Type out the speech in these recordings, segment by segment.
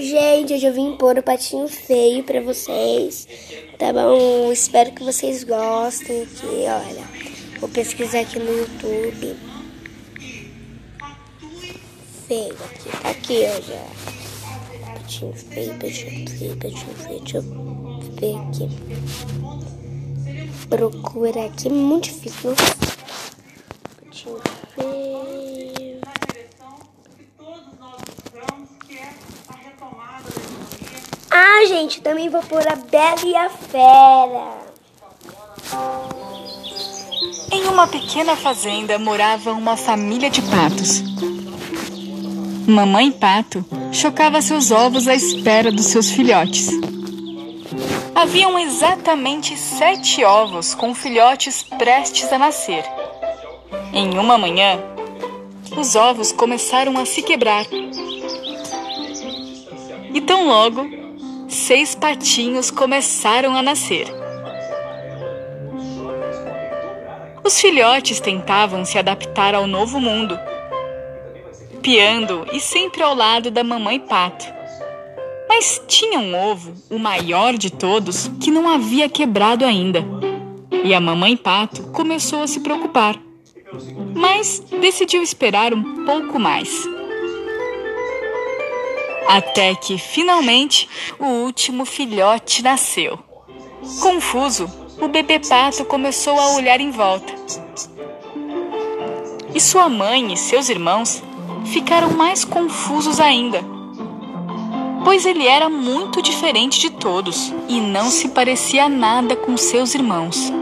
Gente, hoje eu vim pôr o patinho feio pra vocês, tá bom? Espero que vocês gostem aqui, olha. Vou pesquisar aqui no YouTube. Feio aqui, tá aqui, ó, já. Patinho feio, patinho feio, patinho feio. Deixa eu ver aqui. Procura aqui, muito difícil, não Patinho feio. Gente, também vou pôr a Bela e a Fera. Em uma pequena fazenda morava uma família de patos. Mamãe Pato chocava seus ovos à espera dos seus filhotes. Haviam exatamente sete ovos com filhotes prestes a nascer. Em uma manhã, os ovos começaram a se quebrar. E tão logo, seis patinhos começaram a nascer. Os filhotes tentavam se adaptar ao novo mundo, piando e sempre ao lado da mamãe pato. Mas tinha um ovo, o maior de todos, que não havia quebrado ainda. E a mamãe pato começou a se preocupar. Mas decidiu esperar um pouco mais. Até que, finalmente, o último filhote nasceu. Confuso, o bebê pato começou a olhar em volta. E sua mãe e seus irmãos ficaram mais confusos ainda, pois ele era muito diferente de todos e não se parecia nada com seus irmãos.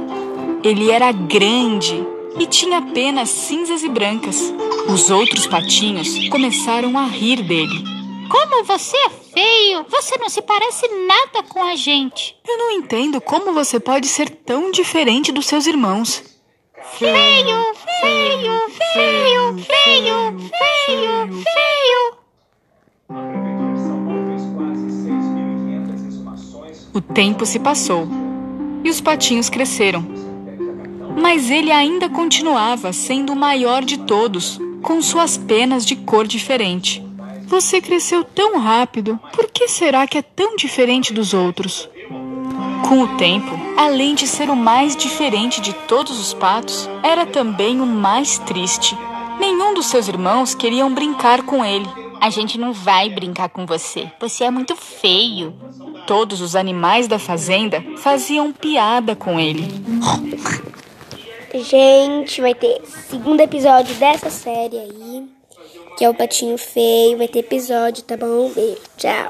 Ele era grande e tinha apenas cinzas e brancas. Os outros patinhos começaram a rir dele. Como você é feio! Você não se parece nada com a gente. Eu não entendo como você pode ser tão diferente dos seus irmãos. Feio, feio, feio, feio, feio, feio. O tempo se passou e os patinhos cresceram. Mas ele ainda continuava sendo o maior de todos, com suas penas de cor diferente. Você cresceu tão rápido, por que será que é tão diferente dos outros? Com o tempo, além de ser o mais diferente de todos os patos, era também o mais triste. Nenhum dos seus irmãos queriam brincar com ele. A gente não vai brincar com você. Você é muito feio. Todos os animais da fazenda faziam piada com ele. Gente, vai ter segundo episódio dessa série aí, que é o Patinho Feio. Vai ter episódio, tá bom? Beijo, tchau.